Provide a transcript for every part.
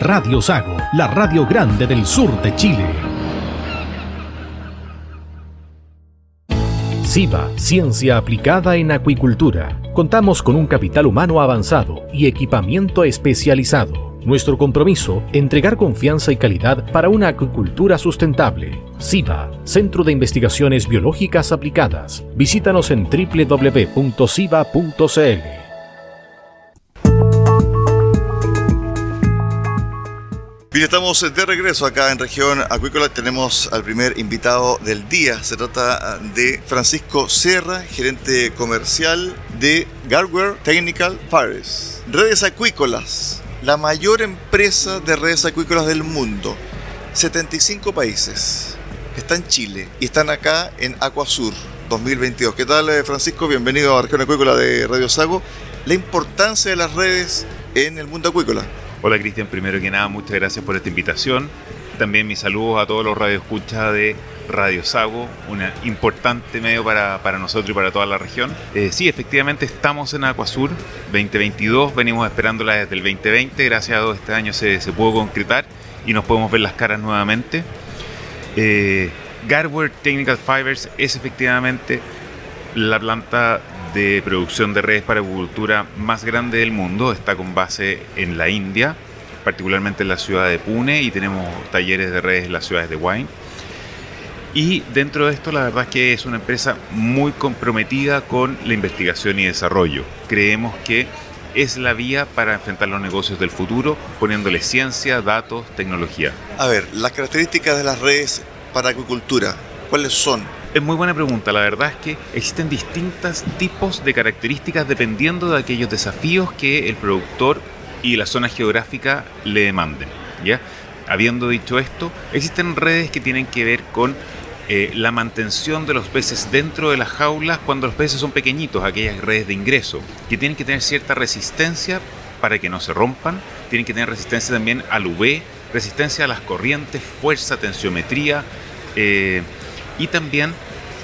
Radio Sago, la radio grande del sur de Chile. SIBA, Ciencia Aplicada en Acuicultura. Contamos con un capital humano avanzado y equipamiento especializado. Nuestro compromiso, entregar confianza y calidad para una acuicultura sustentable. SIBA, Centro de Investigaciones Biológicas Aplicadas. Visítanos en www.siba.cl. Bien, estamos de regreso acá en región acuícola. Tenemos al primer invitado del día. Se trata de Francisco Serra, gerente comercial de Gardware Technical Fires. Redes acuícolas, la mayor empresa de redes acuícolas del mundo. 75 países. Está en Chile y están acá en Acuasur 2022. ¿Qué tal, eh, Francisco? Bienvenido a región acuícola de Radio Sago. La importancia de las redes en el mundo acuícola. Hola Cristian, primero que nada, muchas gracias por esta invitación. También mis saludos a todos los radioescuchas de Radio Sago, un importante medio para, para, nosotros y para toda la región. Eh, sí, efectivamente estamos en Acuasur 2022, venimos esperándola desde el 2020, gracias a Dios este año se, se pudo concretar y nos podemos ver las caras nuevamente. Eh, Technical Fibers es efectivamente la planta de producción de redes para agricultura más grande del mundo. Está con base en la India, particularmente en la ciudad de Pune, y tenemos talleres de redes en las ciudades de Wine. Y dentro de esto, la verdad es que es una empresa muy comprometida con la investigación y desarrollo. Creemos que es la vía para enfrentar los negocios del futuro, poniéndole ciencia, datos, tecnología. A ver, las características de las redes para agricultura, ¿cuáles son? Es muy buena pregunta. La verdad es que existen distintos tipos de características dependiendo de aquellos desafíos que el productor y la zona geográfica le demanden. ¿ya? Habiendo dicho esto, existen redes que tienen que ver con eh, la mantención de los peces dentro de las jaulas cuando los peces son pequeñitos, aquellas redes de ingreso, que tienen que tener cierta resistencia para que no se rompan, tienen que tener resistencia también al UV, resistencia a las corrientes, fuerza, tensiometría. Eh, y también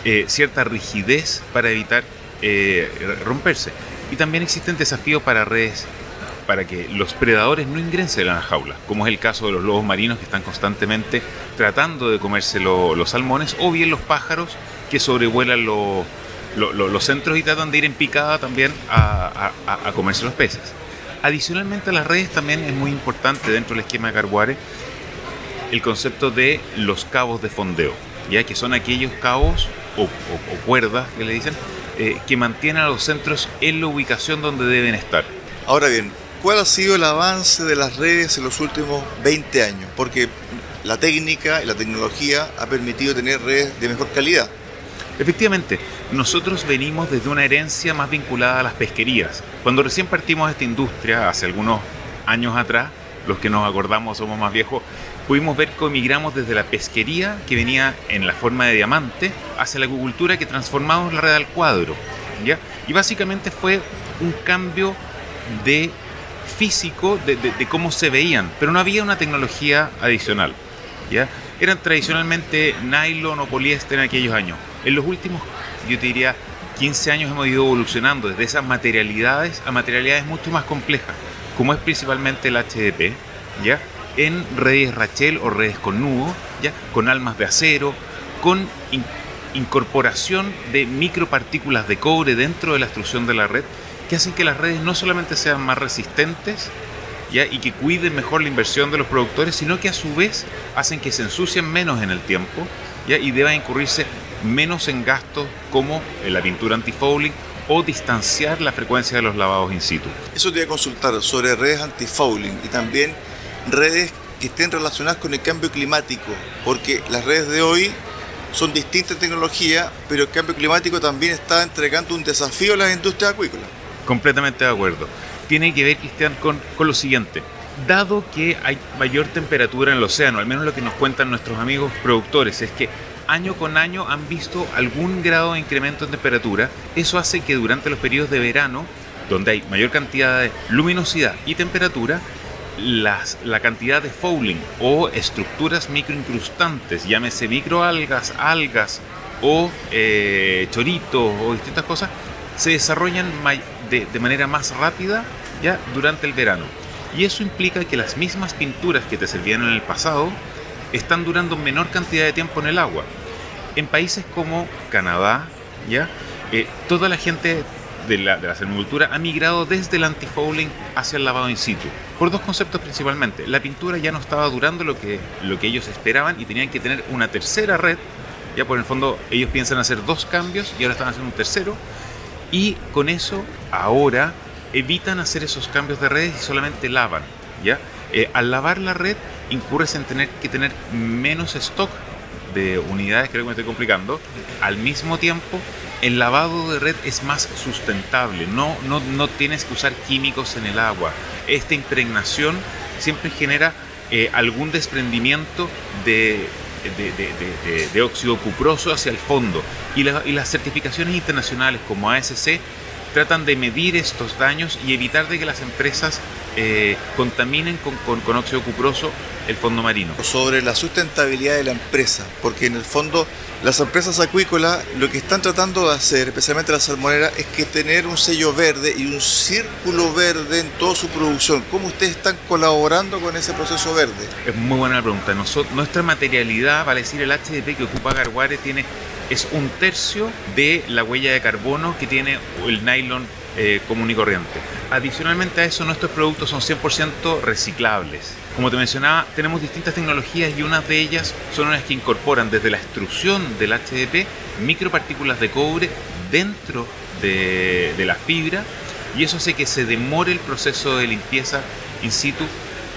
eh, cierta rigidez para evitar eh, romperse. Y también existen desafíos para redes para que los predadores no ingresen a las jaulas, como es el caso de los lobos marinos que están constantemente tratando de comerse los salmones, o bien los pájaros que sobrevuelan los centros y tratan de ir en picada también a, comerse los peces. Adicionalmente a las redes también es muy importante dentro del esquema de Carbuare el concepto de los cabos de fondeo ya que son aquellos cabos o, cuerdas que le dicen eh, que mantienen a los centros en la ubicación donde deben estar. Ahora bien, ¿cuál ha sido el avance de las redes en los últimos 20 años? Porque la técnica y la tecnología ha permitido tener redes de mejor calidad. Efectivamente, nosotros venimos desde una herencia más vinculada a las pesquerías. Cuando recién partimos de esta industria, hace algunos años atrás, los que nos acordamos somos más viejos, pudimos ver cómo emigramos desde la pesquería, que venía en la forma de diamante, hacia la acuicultura que transformamos la red al cuadro. ¿ya? Y básicamente fue un cambio de físico de, cómo se veían, pero no había una tecnología adicional. ¿ya? Eran tradicionalmente nylon o poliéster en aquellos años. En los últimos, yo te diría, 15 años hemos ido evolucionando desde esas materialidades a materialidades mucho más complejas, como es principalmente el HDP, ¿ya? En redes Rachel o redes con nudo, ¿ya? con almas de acero, con incorporación de micropartículas de cobre dentro de la extrusión de la red, que hacen que las redes no solamente sean más resistentes, ¿ya? y que cuiden mejor la inversión de los productores, sino que a su vez hacen que se ensucien menos en el tiempo ¿ya? y deban incurrirse menos en gastos como la pintura anti-fouling o distanciar la frecuencia de los lavados in situ. Eso te voy a consultar sobre redes anti-fouling y también redes que estén relacionadas con el cambio climático, porque las redes de hoy son distintas tecnologías, pero el cambio climático también está entregando un desafío a las industrias acuícolas. Completamente de acuerdo. Tiene que ver, Cristian, con, con lo siguiente. Dado que hay mayor temperatura en el océano, al menos lo que nos cuentan nuestros amigos productores, es que año con año han visto algún grado de incremento en temperatura. Eso hace que durante los periodos de verano, donde hay mayor cantidad de luminosidad y temperatura, las, la cantidad de fouling o estructuras microincrustantes, llámese microalgas, algas o eh, choritos o distintas cosas, se desarrollan de, manera más rápida ya durante el verano. Y eso implica que las mismas pinturas que te servían en el pasado están durando menor cantidad de tiempo en el agua. En países como Canadá, ¿ya? Eh, toda la gente de la, de la ha migrado desde el antifouling hacia el lavado in situ, por dos conceptos principalmente. La pintura ya no estaba durando lo que, lo que ellos esperaban y tenían que tener una tercera red, ya por el fondo ellos piensan hacer dos cambios y ahora están haciendo un tercero, y con eso ahora evitan hacer esos cambios de redes y solamente lavan, ¿ya? Eh, al lavar la red incurres en tener que tener menos stock de unidades, creo que me estoy complicando. Al mismo tiempo, el lavado de red es más sustentable, no, no, no tienes que usar químicos en el agua. Esta impregnación siempre genera eh, algún desprendimiento de, de, óxido cuproso hacia el fondo. Y, las certificaciones internacionales como ASC tratan de medir estos daños y evitar de que las empresas eh, contaminen con, con, óxido cuproso el fondo marino. Sobre la sustentabilidad de la empresa, porque en el fondo las empresas acuícolas lo que están tratando de hacer, especialmente la salmonera, es que tener un sello verde y un círculo verde en toda su producción. ¿Cómo ustedes están colaborando con ese proceso verde? Es muy buena la pregunta. nuestra materialidad, vale decir, el HDP que ocupa Garguare tiene es un tercio de la huella de carbono que tiene el nylon eh, común y corriente. Adicionalmente a eso, nuestros productos son 100% reciclables. Como te mencionaba, tenemos distintas tecnologías y unas de ellas son las que incorporan desde la extrusión del HDP micropartículas de cobre dentro de, de la fibra y eso hace que se demore el proceso de limpieza in situ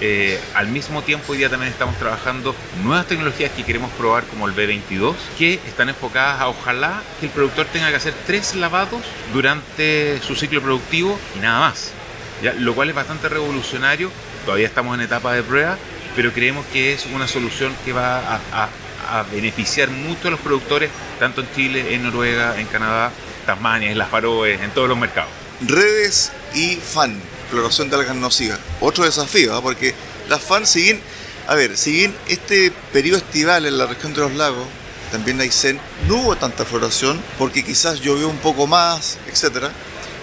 eh, al mismo tiempo, hoy día también estamos trabajando nuevas tecnologías que queremos probar, como el B22, que están enfocadas a ojalá que el productor tenga que hacer tres lavados durante su ciclo productivo y nada más. Lo cual es bastante revolucionario. Todavía estamos en etapa de prueba, pero creemos que es una solución que va a, a beneficiar mucho a los productores, tanto en Chile, en Noruega, en Canadá, Tasmania, en las Faroes, en todos los mercados. Redes y fan floración de algas nocivas. Otro desafío, ¿ah? porque las fans siguen, a ver, siguen este periodo estival en la región de los lagos, también Aysén, no hubo tanta floración porque quizás llovió un poco más, etc.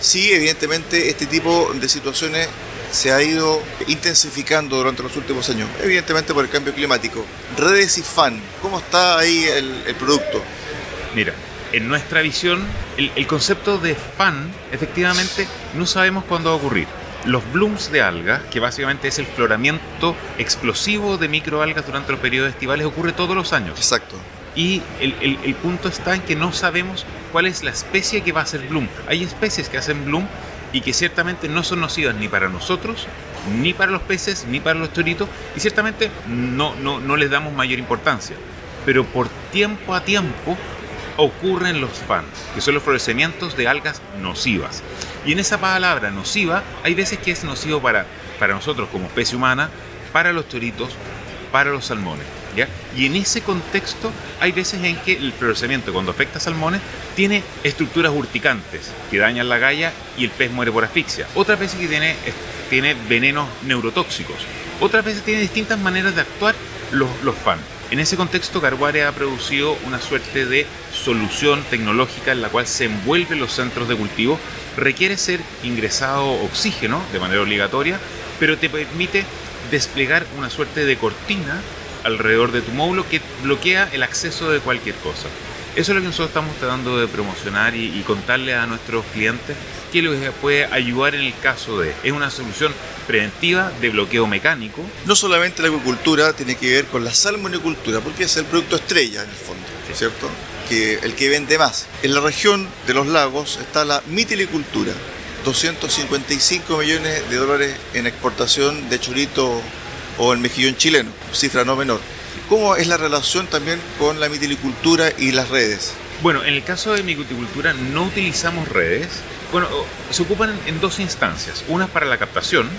Sí, evidentemente este tipo de situaciones se ha ido intensificando durante los últimos años, evidentemente por el cambio climático. Redes y fan, ¿cómo está ahí el, el producto? Mira, en nuestra visión, el, el, concepto de fan, efectivamente, no sabemos cuándo va a ocurrir los blooms de algas, que básicamente es el floramiento explosivo de microalgas durante los periodos estivales, ocurre todos los años. Exacto. Y el, el, punto está en que no sabemos cuál es la especie que va a hacer bloom. Hay especies que hacen bloom y que ciertamente no son nocivas ni para nosotros, ni para los peces, ni para los choritos, y ciertamente no, no, no les damos mayor importancia. Pero por tiempo a tiempo ocurren los fans, que son los florecimientos de algas nocivas. Y en esa palabra nociva hay veces que es nocivo para, para nosotros como especie humana, para los toritos, para los salmones. ¿ya? Y en ese contexto hay veces en que el florecimiento cuando afecta a salmones tiene estructuras urticantes que dañan la galla y el pez muere por asfixia. Otras veces que tiene, tiene venenos neurotóxicos. Otras veces tiene distintas maneras de actuar los, los fans. En ese contexto, Garware ha producido una suerte de solución tecnológica en la cual se envuelven los centros de cultivo. Requiere ser ingresado oxígeno de manera obligatoria, pero te permite desplegar una suerte de cortina alrededor de tu módulo que bloquea el acceso de cualquier cosa. Eso es lo que nosotros estamos tratando de promocionar y, contarle a nuestros clientes que les puede ayudar en el caso de. Es una solución preventiva de bloqueo mecánico. No solamente la acuicultura tiene que ver con la salmonicultura, porque es el producto estrella en el fondo, ¿cierto? Que el que vende más. En la región de los lagos está la mitilicultura, 255 millones de dólares en exportación de churito o el mejillón chileno, cifra no menor. ¿Cómo es la relación también con la mitilicultura y las redes? Bueno, en el caso de mitilicultura no utilizamos redes. Bueno, se ocupan en dos instancias. Una para la captación,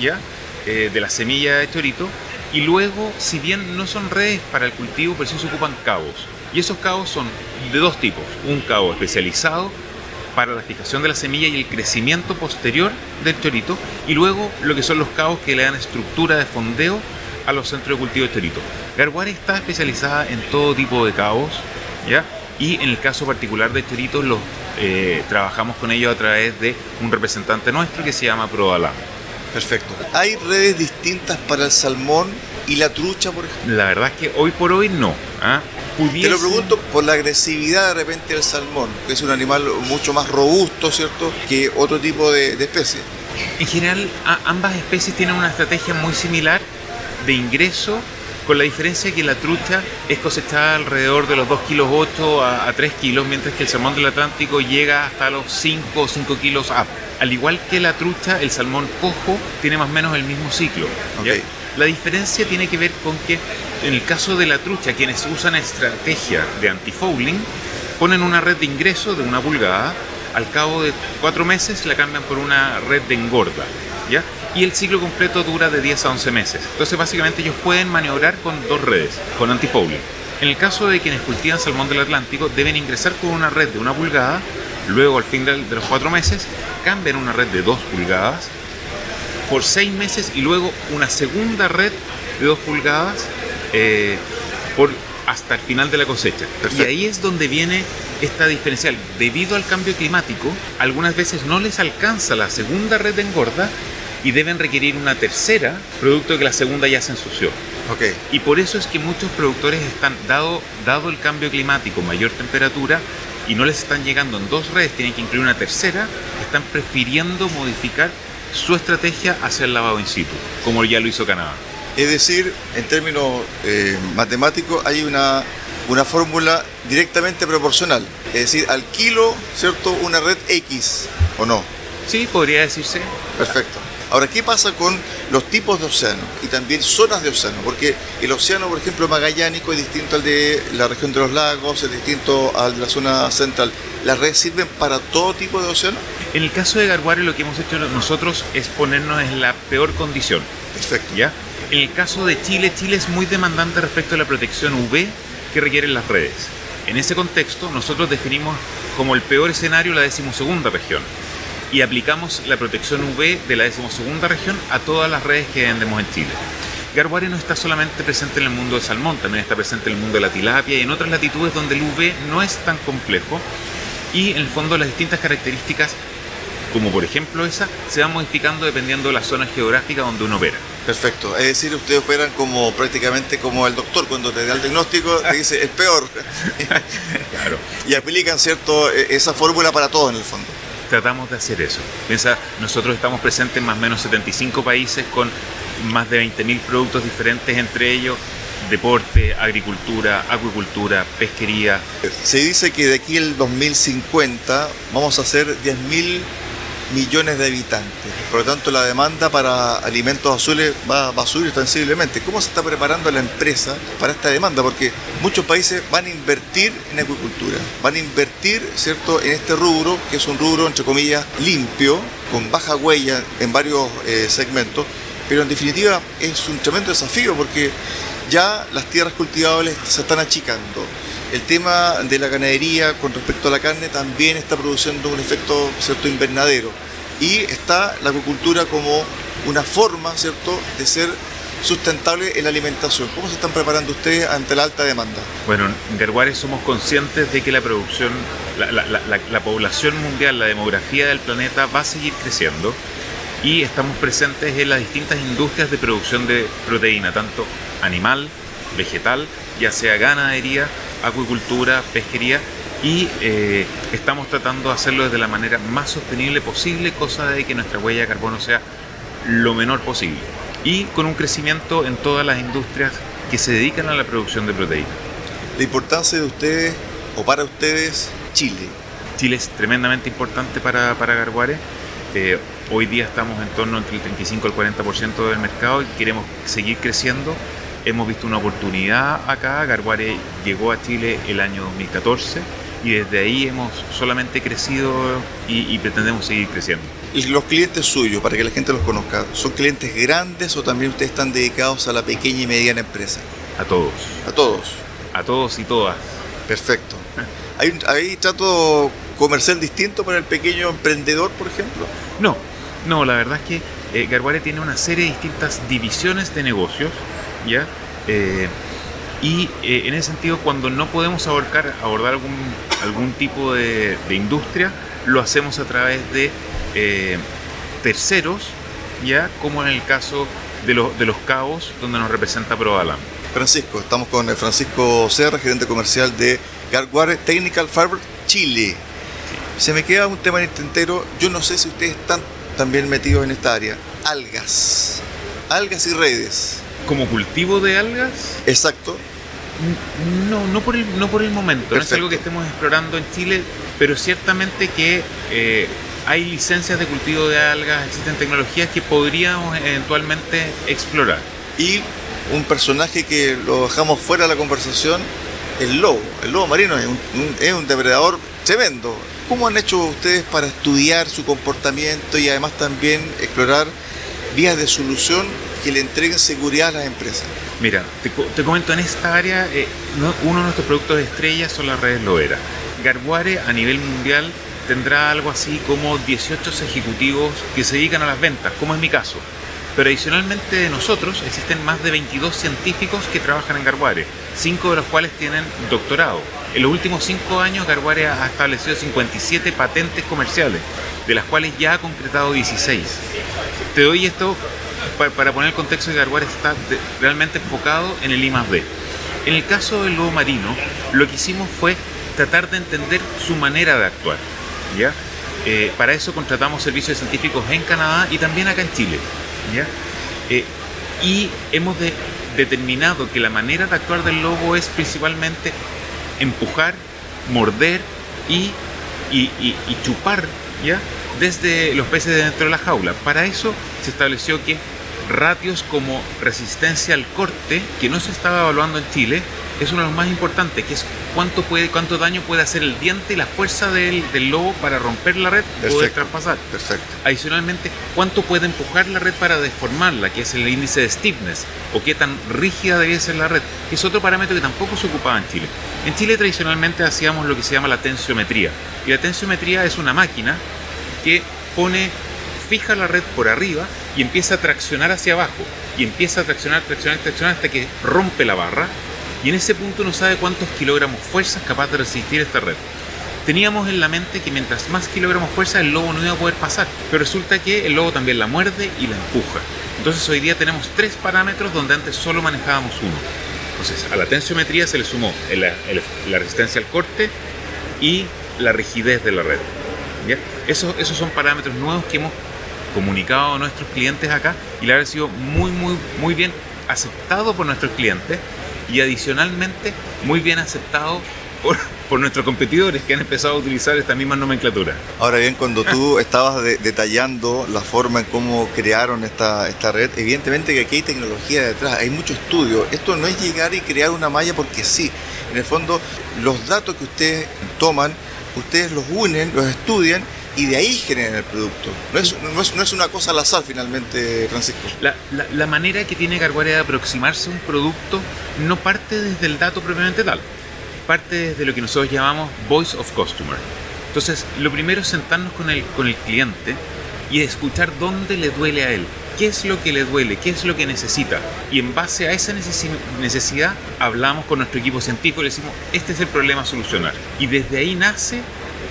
¿ya? Eh, de la semilla de chorito. Y luego, si bien no son redes para el cultivo, pero sí se ocupan cabos. Y esos cabos son de dos tipos. Un cabo especializado para la fijación de la semilla y el crecimiento posterior del chorito. Y luego lo que son los cabos que le dan estructura de fondeo a los centros de cultivo de chorito. Garguare está especializada en todo tipo de cabos, ¿ya? Y en el caso particular de choritos, los, eh, trabajamos con ellos a través de un representante nuestro que se llama Prodalam. Perfecto. ¿Hay redes distintas para el salmón y la trucha, por ejemplo? La verdad es que hoy por hoy no. ¿ah? Te lo pregunto por la agresividad de repente del salmón, que es un animal mucho más robusto, ¿cierto?, que otro tipo de, de especie. En general, ambas especies tienen una estrategia muy similar de ingreso, con la diferencia que la trucha es cosechada alrededor de los 2 kilos 8 a, 3 kilos, mientras que el salmón del Atlántico llega hasta los 5 o 5 kilos up. Al igual que la trucha, el salmón cojo tiene más o menos el mismo ciclo. La diferencia tiene que ver con que en el caso de la trucha, quienes usan estrategia de antifouling, ponen una red de ingreso de una pulgada, al cabo de cuatro meses la cambian por una red de engorda. ¿ya? Y el ciclo completo dura de 10 a 11 meses. Entonces básicamente ellos pueden maniobrar con dos redes, con antifouling. En el caso de quienes cultivan salmón del Atlántico, deben ingresar con una red de una pulgada, luego al fin de los cuatro meses cambian una red de 2 pulgadas por 6 meses y luego una segunda red de 2 pulgadas eh, por hasta el final de la cosecha. Y ahí es donde viene esta diferencial. Debido al cambio climático, algunas veces no les alcanza la segunda red de engorda y deben requerir una tercera, producto de que la segunda ya se ensució. Okay. Y por eso es que muchos productores están, dado, dado el cambio climático, mayor temperatura, y no les están llegando en dos redes, tienen que incluir una tercera, están prefiriendo modificar su estrategia hacia el lavado in situ, como ya lo hizo Canadá. Es decir, en términos eh, matemáticos, hay una, una fórmula directamente proporcional. Es decir, al kilo, ¿cierto? Una red X, ¿o no? Sí, podría decirse. Perfecto. Ahora, ¿qué pasa con los tipos de océano y también zonas de océano? Porque el océano, por ejemplo, magallánico es distinto al de la región de los lagos, es distinto al de la zona central. ¿Las redes sirven para todo tipo de océano? En el caso de Garguare, lo que hemos hecho nosotros es ponernos en la peor condición. Perfecto. ¿Ya? En el caso de Chile, Chile es muy demandante respecto a la protección UV que requieren las redes. En ese contexto, nosotros definimos como el peor escenario la decimosegunda región y aplicamos la protección UV de la decimosegunda región a todas las redes que vendemos en Chile. Garbuare no está solamente presente en el mundo del salmón, también está presente en el mundo de la tilapia y en otras latitudes donde el UV no es tan complejo y en el fondo las distintas características, como por ejemplo esa, se van modificando dependiendo de la zona geográfica donde uno opera. Perfecto, es decir, ustedes operan como prácticamente como el doctor cuando te da el diagnóstico te dice es peor. claro. Y aplican cierto e-, esa fórmula para todo en el fondo tratamos de hacer eso. Piensa, nosotros estamos presentes en más o menos 75 países con más de 20.000 productos diferentes, entre ellos deporte, agricultura, acuicultura, pesquería. Se dice que de aquí al 2050 vamos a hacer 10.000 millones de habitantes. Por lo tanto, la demanda para alimentos azules va, a subir sensiblemente. ¿Cómo se está preparando la empresa para esta demanda? Porque muchos países van a invertir en acuicultura, van a invertir ¿cierto? en este rubro, que es un rubro, entre comillas, limpio, con baja huella en varios eh, segmentos, pero en definitiva es un tremendo desafío porque ya las tierras cultivables se están achicando. El tema de la ganadería con respecto a la carne también está produciendo un efecto cierto invernadero. Y está la acuicultura como una forma, ¿cierto?, de ser sustentable en la alimentación. ¿Cómo se están preparando ustedes ante la alta demanda? Bueno, en Garguare somos conscientes de que la producción, la, población mundial, la demografía del planeta va a seguir creciendo y estamos presentes en las distintas industrias de producción de proteína, tanto animal, vegetal, ya sea ganadería, acuicultura, pesquería y eh, estamos tratando de hacerlo de la manera más sostenible posible, cosa de que nuestra huella de carbono sea lo menor posible y con un crecimiento en todas las industrias que se dedican a la producción de proteína. La importancia de ustedes o para ustedes Chile. Chile es tremendamente importante para, para Garguare. Eh, hoy día estamos en torno entre el 35 al 40% del mercado y queremos seguir creciendo. Hemos visto una oportunidad acá. Garguare llegó a Chile el año 2014 y desde ahí hemos solamente crecido y, pretendemos seguir creciendo. ¿Y los clientes suyos, para que la gente los conozca, son clientes grandes o también ustedes están dedicados a la pequeña y mediana empresa? A todos. A todos. A todos y todas. Perfecto. ¿Hay, ¿Hay trato comercial distinto para el pequeño emprendedor, por ejemplo? No, no, la verdad es que eh, Garguare tiene una serie de distintas divisiones de negocios, ¿ya? Eh, y eh, en ese sentido, cuando no podemos abordar, abordar algún, algún tipo de, industria, lo hacemos a través de eh, terceros, ya como en el caso de, los, de los cabos, donde nos representa Proalam. Francisco, estamos con Francisco Serra, gerente comercial de Garguare Technical Fiber Chile. Se me queda un tema en el tintero, yo no sé si ustedes están también metidos en esta área. Algas, algas y redes. ¿Como cultivo de algas? Exacto. No, no por el, no por el momento, no es algo que estemos explorando en Chile, pero ciertamente que eh, hay licencias de cultivo de algas, existen tecnologías que podríamos eventualmente explorar. Y un personaje que lo dejamos fuera de la conversación, el lobo. El lobo marino es un, es un depredador tremendo. ¿Cómo han hecho ustedes para estudiar su comportamiento y además también explorar vías de solución que le entreguen seguridad a las empresas? Mira, te, comento, en esta área, eh, uno de nuestros productos de estrella son las redes Loera. Garguare a nivel mundial tendrá algo así como 18 ejecutivos que se dedican a las ventas, como es mi caso. Pero adicionalmente de nosotros existen más de 22 científicos que trabajan en Garguare, cinco de los cuales tienen doctorado. En los últimos cinco años Garguare ha establecido 57 patentes comerciales, de las cuales ya ha concretado 16. Te doy esto para, poner el contexto de Garguare está realmente enfocado en el I. En el caso del lobo marino, lo que hicimos fue tratar de entender su manera de actuar. ¿Ya? Eh, para eso contratamos servicios científicos en Canadá y también acá en Chile. ¿ya? Eh, y hemos determinado que la manera de actuar del lobo es principalmente empujar, morder y, y, chupar ¿ya? desde los peces dentro de la jaula. Para eso se estableció que ratios como resistencia al corte, que no se estaba evaluando en Chile, es uno de los más importantes, que es cuánto, puede, cuánto daño puede hacer el diente y la fuerza del, lobo para romper la red y poder traspasar. Perfecto. Adicionalmente, cuánto puede empujar la red para deformarla, que es el índice de stiffness, o qué tan rígida debe ser la red, que es otro parámetro que tampoco se ocupaba en Chile. En Chile tradicionalmente hacíamos lo que se llama la tensiometría, y la tensiometría es una máquina que pone fija la red por arriba y empieza a traccionar hacia abajo. Y empieza a traccionar, traccionar, traccionar hasta que rompe la barra. Y en ese punto no sabe cuántos kilogramos fuerza es capaz de resistir esta red. Teníamos en la mente que mientras más kilogramos fuerza el lobo no iba a poder pasar. Pero resulta que el lobo también la muerde y la empuja. Entonces hoy día tenemos tres parámetros donde antes solo manejábamos uno. Entonces a la tensiometría se le sumó la resistencia al corte y la rigidez de la red. ¿Ya? Esos, esos son parámetros nuevos que hemos comunicado a nuestros clientes acá y le ha sido muy, muy, muy bien aceptado por nuestros clientes y adicionalmente muy bien aceptado por, por, nuestros competidores que han empezado a utilizar esta misma nomenclatura. Ahora bien, cuando tú estabas detallando la forma en cómo crearon esta, esta red, evidentemente que aquí hay tecnología detrás, hay mucho estudio. Esto no es llegar y crear una malla porque sí. En el fondo, los datos que ustedes toman, ustedes los unen, los estudian y de ahí generan el producto. No es, no es, una cosa al azar finalmente, Francisco. La, la, manera que tiene Garguare de aproximarse a un producto no parte desde el dato propiamente tal, parte desde lo que nosotros llamamos Voice of Customer. Entonces, lo primero es sentarnos con el, con el cliente y escuchar dónde le duele a él, qué es lo que le duele, qué es lo que necesita. Y en base a esa necesidad hablamos con nuestro equipo científico y le decimos, este es el problema a solucionar. Y desde ahí nace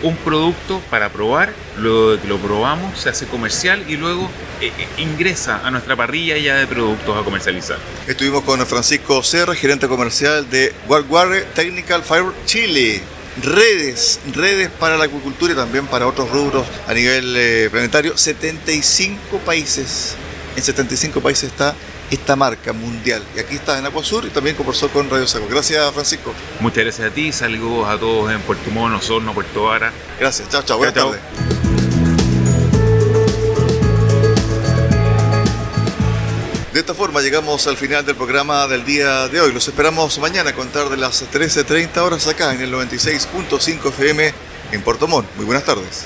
un producto para probar, luego de que lo probamos se hace comercial y luego eh, eh, ingresa a nuestra parrilla ya de productos a comercializar. Estuvimos con Francisco Serra, gerente comercial de Warguare Technical Fiber Chile. Redes, redes para la acuicultura y también para otros rubros a nivel eh, planetario. 75 países. En 75 países está esta marca mundial. Y aquí está en Acuasur y también conversó con Radio Saco. Gracias, Francisco. Muchas gracias a ti. Saludos a todos en Puerto Mono, Osorno, Puerto Vara. Gracias. Chao, chao. Buenas tardes. De esta forma llegamos al final del programa del día de hoy. Los esperamos mañana a contar de las 13.30 horas acá en el 96.5 FM en Puerto Montt. Muy buenas tardes.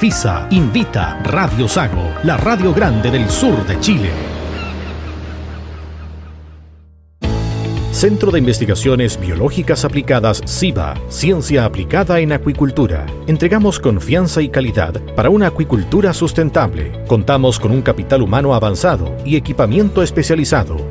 invita Radio Sago, la radio grande del sur de Chile. Centro de Investigaciones Biológicas Aplicadas CIBA, Ciencia Aplicada en Acuicultura. Entregamos confianza y calidad para una acuicultura sustentable. Contamos con un capital humano avanzado y equipamiento especializado.